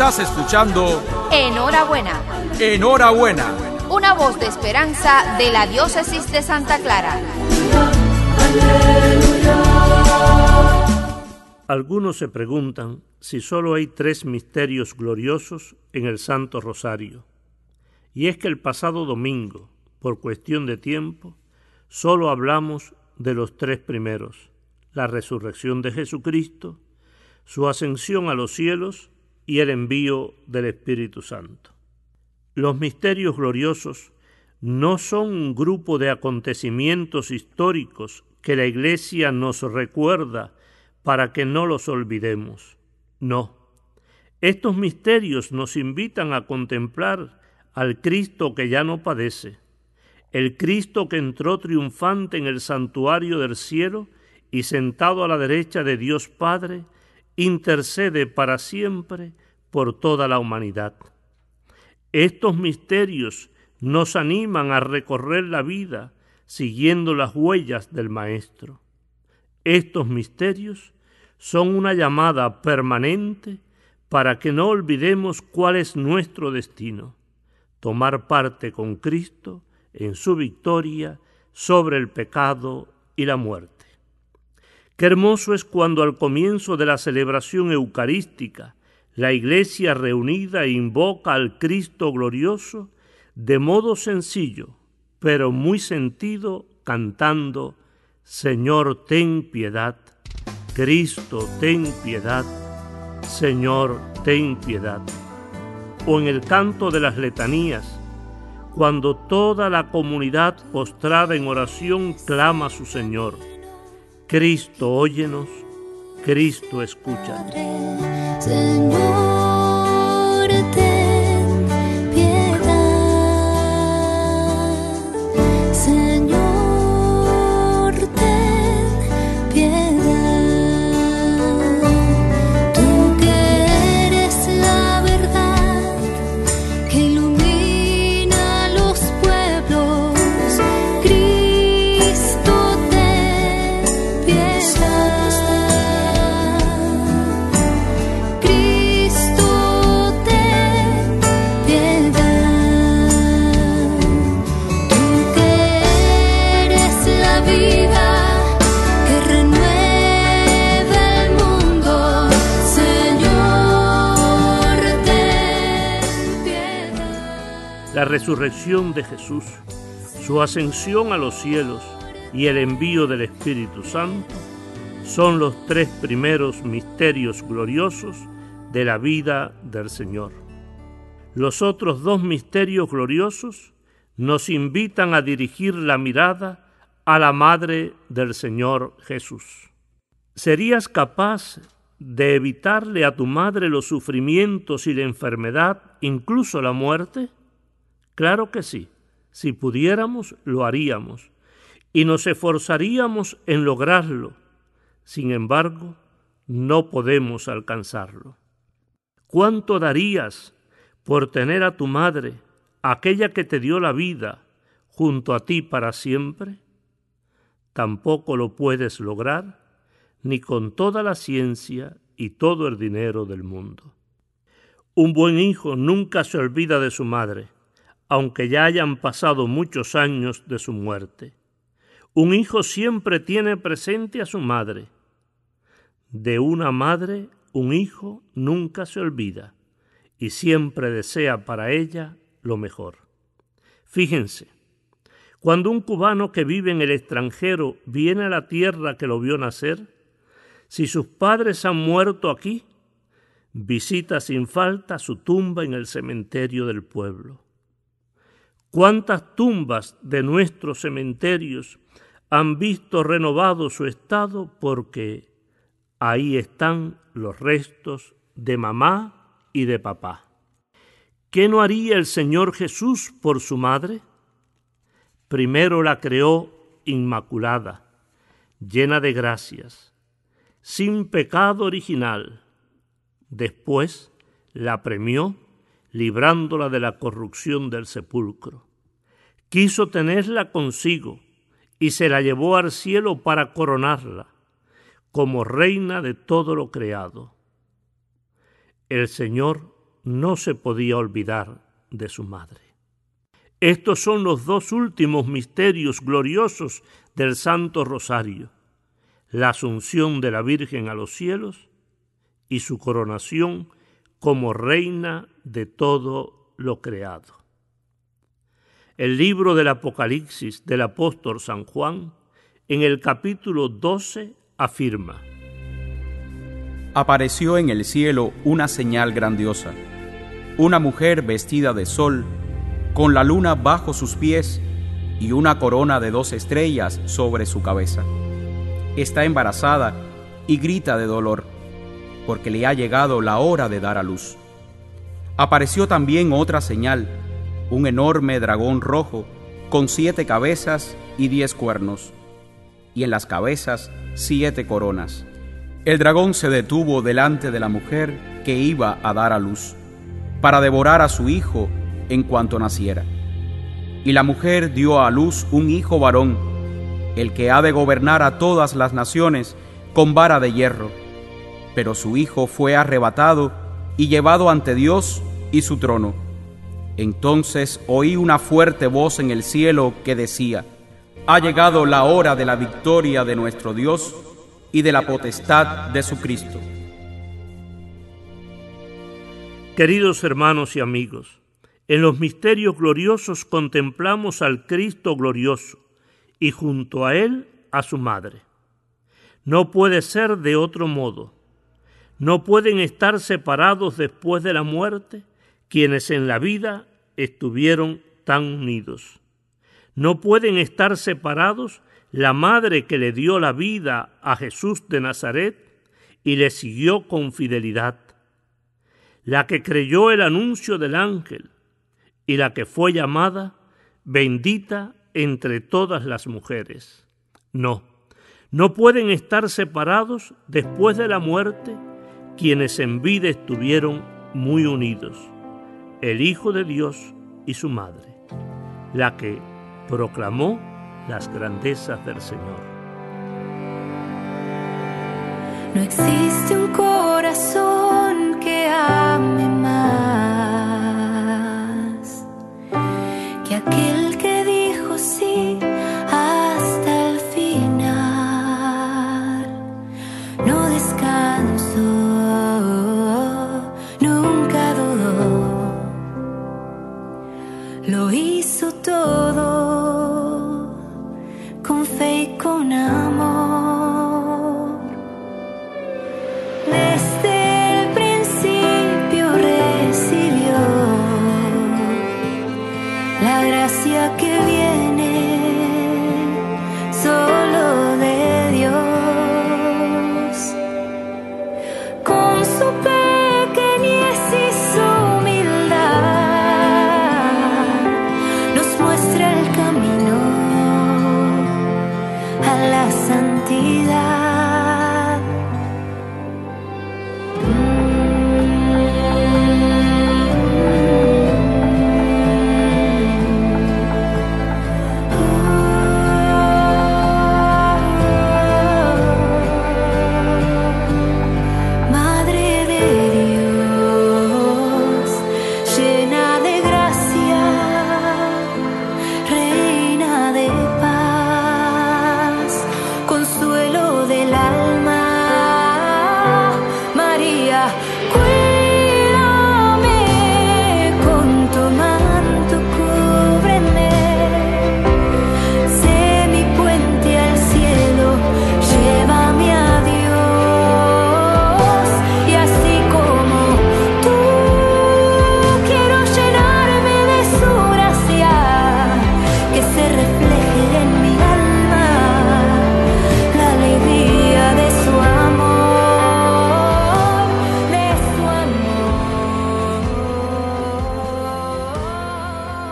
Estás escuchando Enhorabuena. Enhorabuena. Una voz de esperanza de la diócesis de Santa Clara. Algunos se preguntan si solo hay tres misterios gloriosos en el Santo Rosario. Y es que el pasado domingo, por cuestión de tiempo, solo hablamos de los tres primeros, la resurrección de Jesucristo, su ascensión a los cielos y el envío del Espíritu Santo. Los misterios gloriosos no son un grupo de acontecimientos históricos que la Iglesia nos recuerda para que no los olvidemos. No. Estos misterios nos invitan a contemplar al Cristo que ya no padece, el Cristo que entró triunfante en el santuario del cielo y sentado a la derecha de Dios Padre, intercede para siempre por toda la humanidad. Estos misterios nos animan a recorrer la vida siguiendo las huellas del Maestro. Estos misterios son una llamada permanente para que no olvidemos cuál es nuestro destino, tomar parte con Cristo en su victoria sobre el pecado y la muerte. Qué hermoso es cuando al comienzo de la celebración eucarística la iglesia reunida invoca al Cristo glorioso de modo sencillo, pero muy sentido, cantando, Señor, ten piedad, Cristo, ten piedad, Señor, ten piedad. O en el canto de las letanías, cuando toda la comunidad postrada en oración clama a su Señor, Cristo, óyenos, Cristo, escúchanos. Señor, resurrección de Jesús, su ascensión a los cielos y el envío del Espíritu Santo son los tres primeros misterios gloriosos de la vida del Señor. Los otros dos misterios gloriosos nos invitan a dirigir la mirada a la Madre del Señor Jesús. ¿Serías capaz de evitarle a tu madre los sufrimientos y la enfermedad, incluso la muerte? Claro que sí. Si pudiéramos, lo haríamos. Y nos esforzaríamos en lograrlo. Sin embargo, no podemos alcanzarlo. ¿Cuánto darías por tener a tu madre, aquella que te dio la vida, junto a ti para siempre? Tampoco lo puedes lograr ni con toda la ciencia y todo el dinero del mundo. Un buen hijo nunca se olvida de su madre, aunque ya hayan pasado muchos años de su muerte. Un hijo siempre tiene presente a su madre. De una madre, un hijo nunca se olvida y siempre desea para ella lo mejor. Fíjense, cuando un cubano que vive en el extranjero viene a la tierra que lo vio nacer, si sus padres han muerto aquí, visita sin falta su tumba en el cementerio del pueblo. ¿Cuántas tumbas de nuestros cementerios han visto renovado su estado porque ahí están los restos de mamá y de papá? ¿Qué no haría el Señor Jesús por su madre? Primero la creó inmaculada, llena de gracias, sin pecado original. Después la premió librándola de la corrupción del sepulcro. Quiso tenerla consigo y se la llevó al cielo para coronarla como reina de todo lo creado. El Señor no se podía olvidar de su madre. Estos son los dos últimos misterios gloriosos del Santo Rosario, la asunción de la Virgen a los cielos y su coronación como reina de todo lo creado. El libro del Apocalipsis del apóstol San Juan, en el capítulo 12, afirma, Apareció en el cielo una señal grandiosa, una mujer vestida de sol, con la luna bajo sus pies y una corona de dos estrellas sobre su cabeza. Está embarazada y grita de dolor, porque le ha llegado la hora de dar a luz. Apareció también otra señal, un enorme dragón rojo, con siete cabezas y diez cuernos, y en las cabezas siete coronas. El dragón se detuvo delante de la mujer que iba a dar a luz, para devorar a su hijo en cuanto naciera. Y la mujer dio a luz un hijo varón, el que ha de gobernar a todas las naciones con vara de hierro. Pero su hijo fue arrebatado y llevado ante Dios y su trono. Entonces oí una fuerte voz en el cielo que decía, Ha llegado la hora de la victoria de nuestro Dios y de la potestad de su Cristo. Queridos hermanos y amigos, en los misterios gloriosos contemplamos al Cristo glorioso y junto a Él a su Madre. No puede ser de otro modo. No pueden estar separados después de la muerte quienes en la vida estuvieron tan unidos. No pueden estar separados la madre que le dio la vida a Jesús de Nazaret y le siguió con fidelidad, la que creyó el anuncio del ángel y la que fue llamada bendita entre todas las mujeres. No, no pueden estar separados después de la muerte quienes en vida estuvieron muy unidos, el Hijo de Dios y su Madre, la que proclamó las grandezas del Señor. No existe un corazón que ame más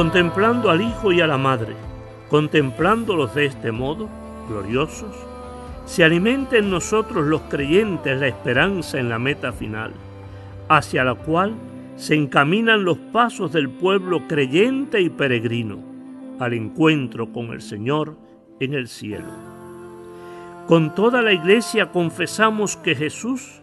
Contemplando al Hijo y a la Madre, contemplándolos de este modo, gloriosos, se alimenta en nosotros los creyentes la esperanza en la meta final, hacia la cual se encaminan los pasos del pueblo creyente y peregrino al encuentro con el Señor en el cielo. Con toda la iglesia confesamos que Jesús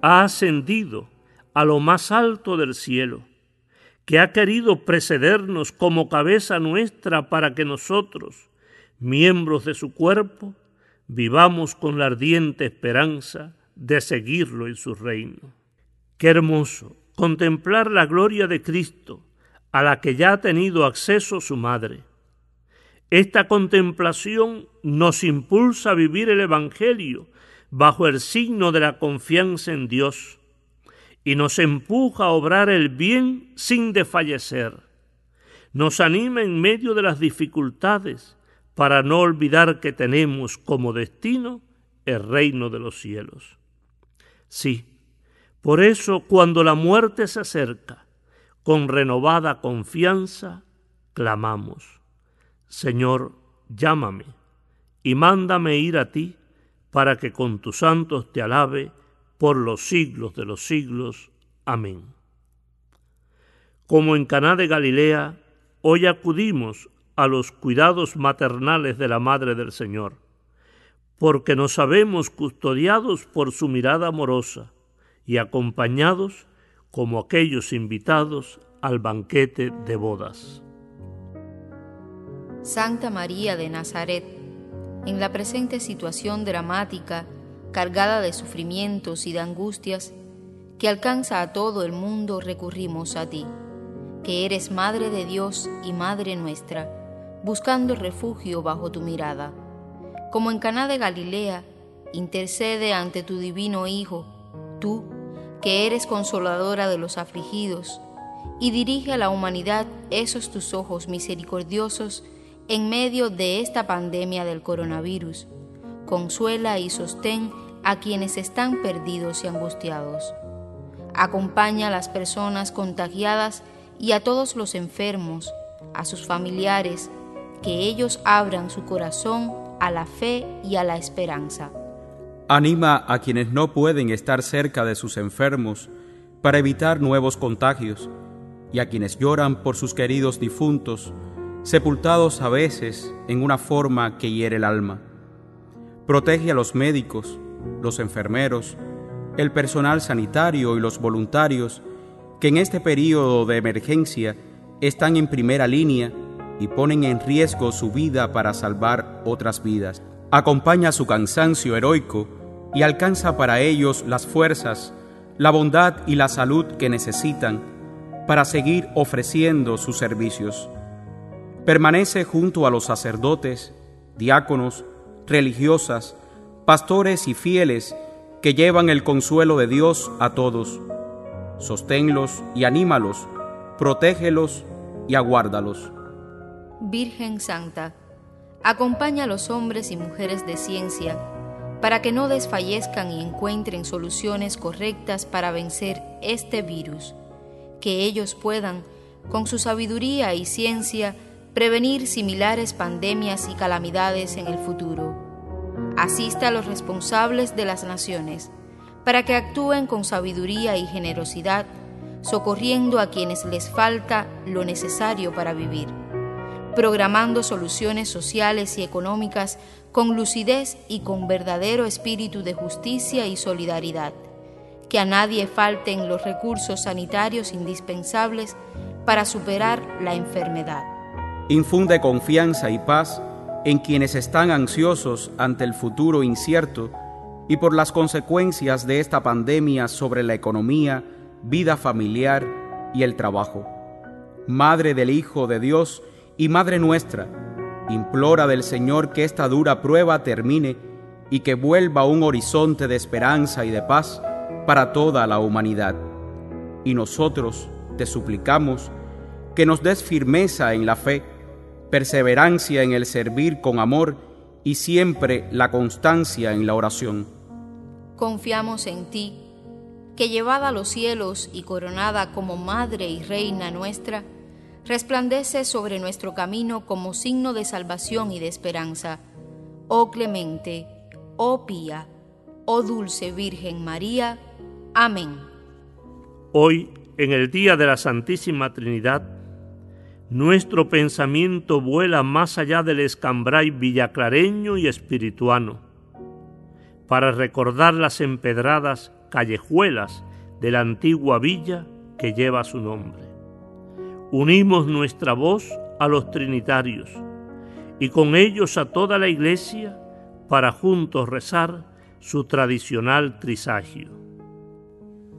ha ascendido a lo más alto del cielo, que ha querido precedernos como cabeza nuestra para que nosotros, miembros de su cuerpo, vivamos con la ardiente esperanza de seguirlo en su reino. Qué hermoso contemplar la gloria de Cristo, a la que ya ha tenido acceso su madre. Esta contemplación nos impulsa a vivir el Evangelio bajo el signo de la confianza en Dios y nos empuja a obrar el bien sin desfallecer. Nos anima en medio de las dificultades para no olvidar que tenemos como destino el reino de los cielos. Sí, por eso cuando la muerte se acerca, con renovada confianza, clamamos, Señor, llámame y mándame ir a ti para que con tus santos te alabe por los siglos de los siglos. Amén. Como en Caná de Galilea, hoy acudimos a los cuidados maternales de la Madre del Señor, porque nos sabemos custodiados por su mirada amorosa y acompañados como aquellos invitados al banquete de bodas. Santa María de Nazaret, en la presente situación dramática cargada de sufrimientos y de angustias, que alcanza a todo el mundo, recurrimos a ti, que eres Madre de Dios y Madre nuestra, buscando refugio bajo tu mirada. Como en Caná de Galilea, intercede ante tu divino Hijo, tú, que eres consoladora de los afligidos, y dirige a la humanidad esos tus ojos misericordiosos en medio de esta pandemia del coronavirus. Consuela y sostén a quienes están perdidos y angustiados. Acompaña a las personas contagiadas y a todos los enfermos, a sus familiares, que ellos abran su corazón a la fe y a la esperanza. Anima a quienes no pueden estar cerca de sus enfermos para evitar nuevos contagios y a quienes lloran por sus queridos difuntos, sepultados a veces en una forma que hiere el alma. Protege a los médicos, los enfermeros, el personal sanitario y los voluntarios que en este periodo de emergencia están en primera línea y ponen en riesgo su vida para salvar otras vidas. Acompaña su cansancio heroico y alcanza para ellos las fuerzas, la bondad y la salud que necesitan para seguir ofreciendo sus servicios. Permanece junto a los sacerdotes, diáconos, religiosas, pastores y fieles que llevan el consuelo de Dios a todos. Sosténlos y anímalos, protégelos y aguárdalos. Virgen Santa, acompaña a los hombres y mujeres de ciencia para que no desfallezcan y encuentren soluciones correctas para vencer este virus, que ellos puedan, con su sabiduría y ciencia, prevenir similares pandemias y calamidades en el futuro asista a los responsables de las naciones, para que actúen con sabiduría y generosidad, socorriendo a quienes les falta lo necesario para vivir, programando soluciones sociales y económicas con lucidez y con verdadero espíritu de justicia y solidaridad, que a nadie falten los recursos sanitarios indispensables para superar la enfermedad. Infunde confianza y paz en quienes están ansiosos ante el futuro incierto y por las consecuencias de esta pandemia sobre la economía, vida familiar y el trabajo. Madre del Hijo de Dios y Madre nuestra, implora del Señor que esta dura prueba termine y que vuelva un horizonte de esperanza y de paz para toda la humanidad. Y nosotros te suplicamos que nos des firmeza en la fe, perseverancia en el servir con amor y siempre la constancia en la oración. Confiamos en ti, que llevada a los cielos y coronada como Madre y Reina nuestra, resplandece sobre nuestro camino como signo de salvación y de esperanza. Oh clemente, oh pía, oh dulce Virgen María. Amén. Hoy, en el día de la Santísima Trinidad, nuestro pensamiento vuela más allá del escambray villaclareño y espirituano, para recordar las empedradas callejuelas de la antigua villa que lleva su nombre. Unimos nuestra voz a los trinitarios y con ellos a toda la iglesia para juntos rezar su tradicional trisagio.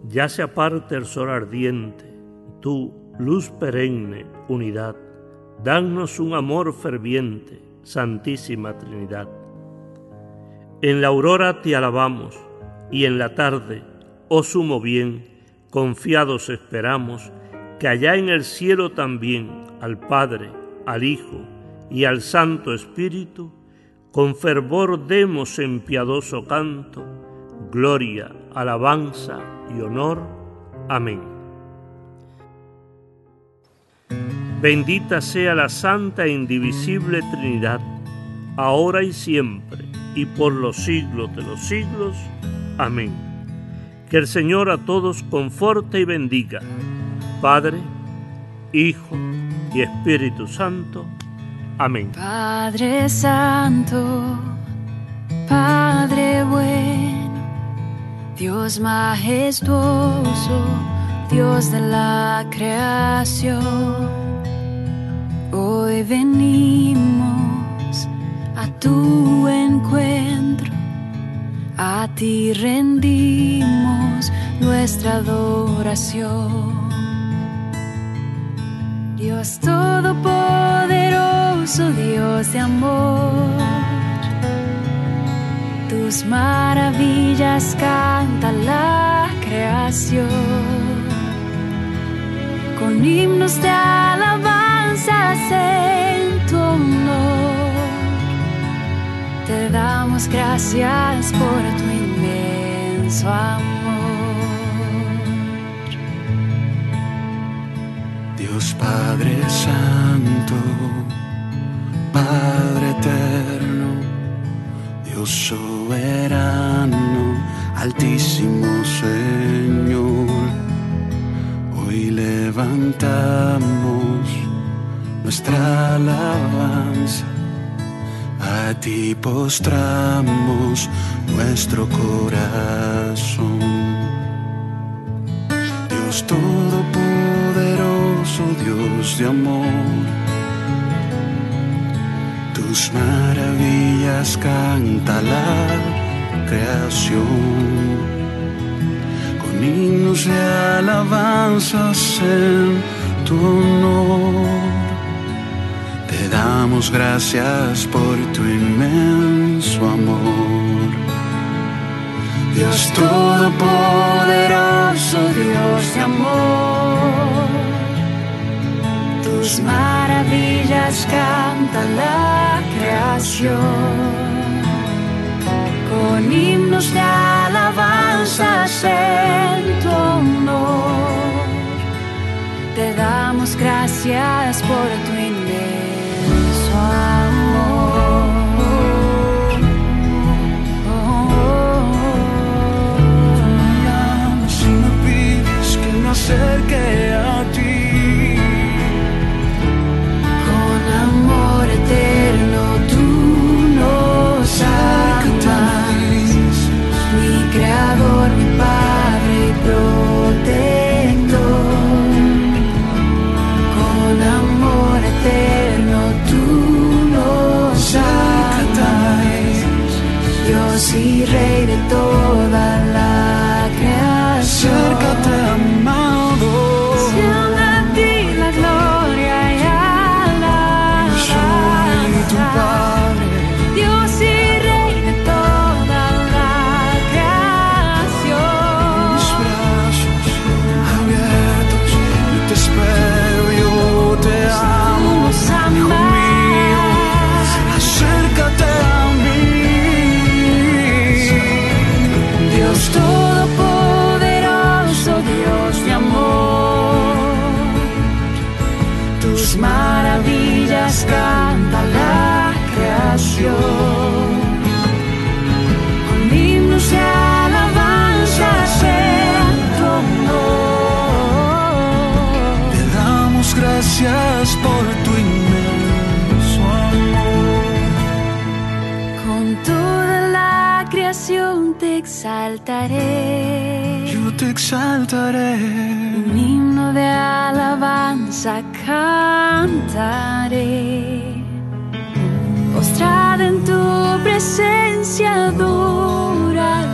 Ya se aparte el sol ardiente, tú, luz perenne, unidad, danos un amor ferviente, Santísima Trinidad. En la aurora te alabamos y en la tarde, oh sumo bien, confiados esperamos que allá en el cielo también al Padre, al Hijo y al Santo Espíritu, con fervor demos en piadoso canto, gloria, alabanza y honor. Amén. Bendita sea la Santa e Indivisible Trinidad, ahora y siempre, y por los siglos de los siglos. Amén. Que el Señor a todos conforte y bendiga, Padre, Hijo y Espíritu Santo. Amén. Padre Santo, Padre bueno, Dios majestuoso, Dios de la creación, hoy venimos a tu encuentro, a ti rendimos nuestra adoración. Dios Todopoderoso, Dios de amor, tus maravillas canta la creación, con himnos de en tu honor. Te damos gracias por tu inmenso amor. Dios Padre Santo, Padre Eterno, Dios soberano, Altísimo Señor, hoy levantamos nuestra alabanza, a ti postramos nuestro corazón. Dios Todopoderoso, Dios de amor, tus maravillas canta la creación, con himnos de alabanzas en tu honor. Te damos gracias por tu inmenso amor. Dios Todopoderoso, Dios de amor, tus maravillas canta la creación, con himnos de alabanzas en tu honor. Te damos gracias por tu inmenso pides que exaltaré. Un himno de alabanza cantaré. Postrada en tu presencia adoraré.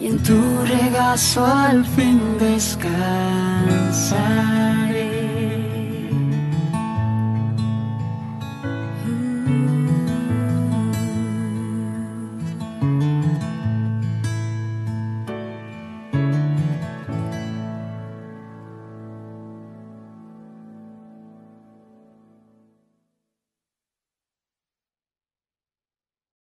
Y en tu regazo al fin descansaré.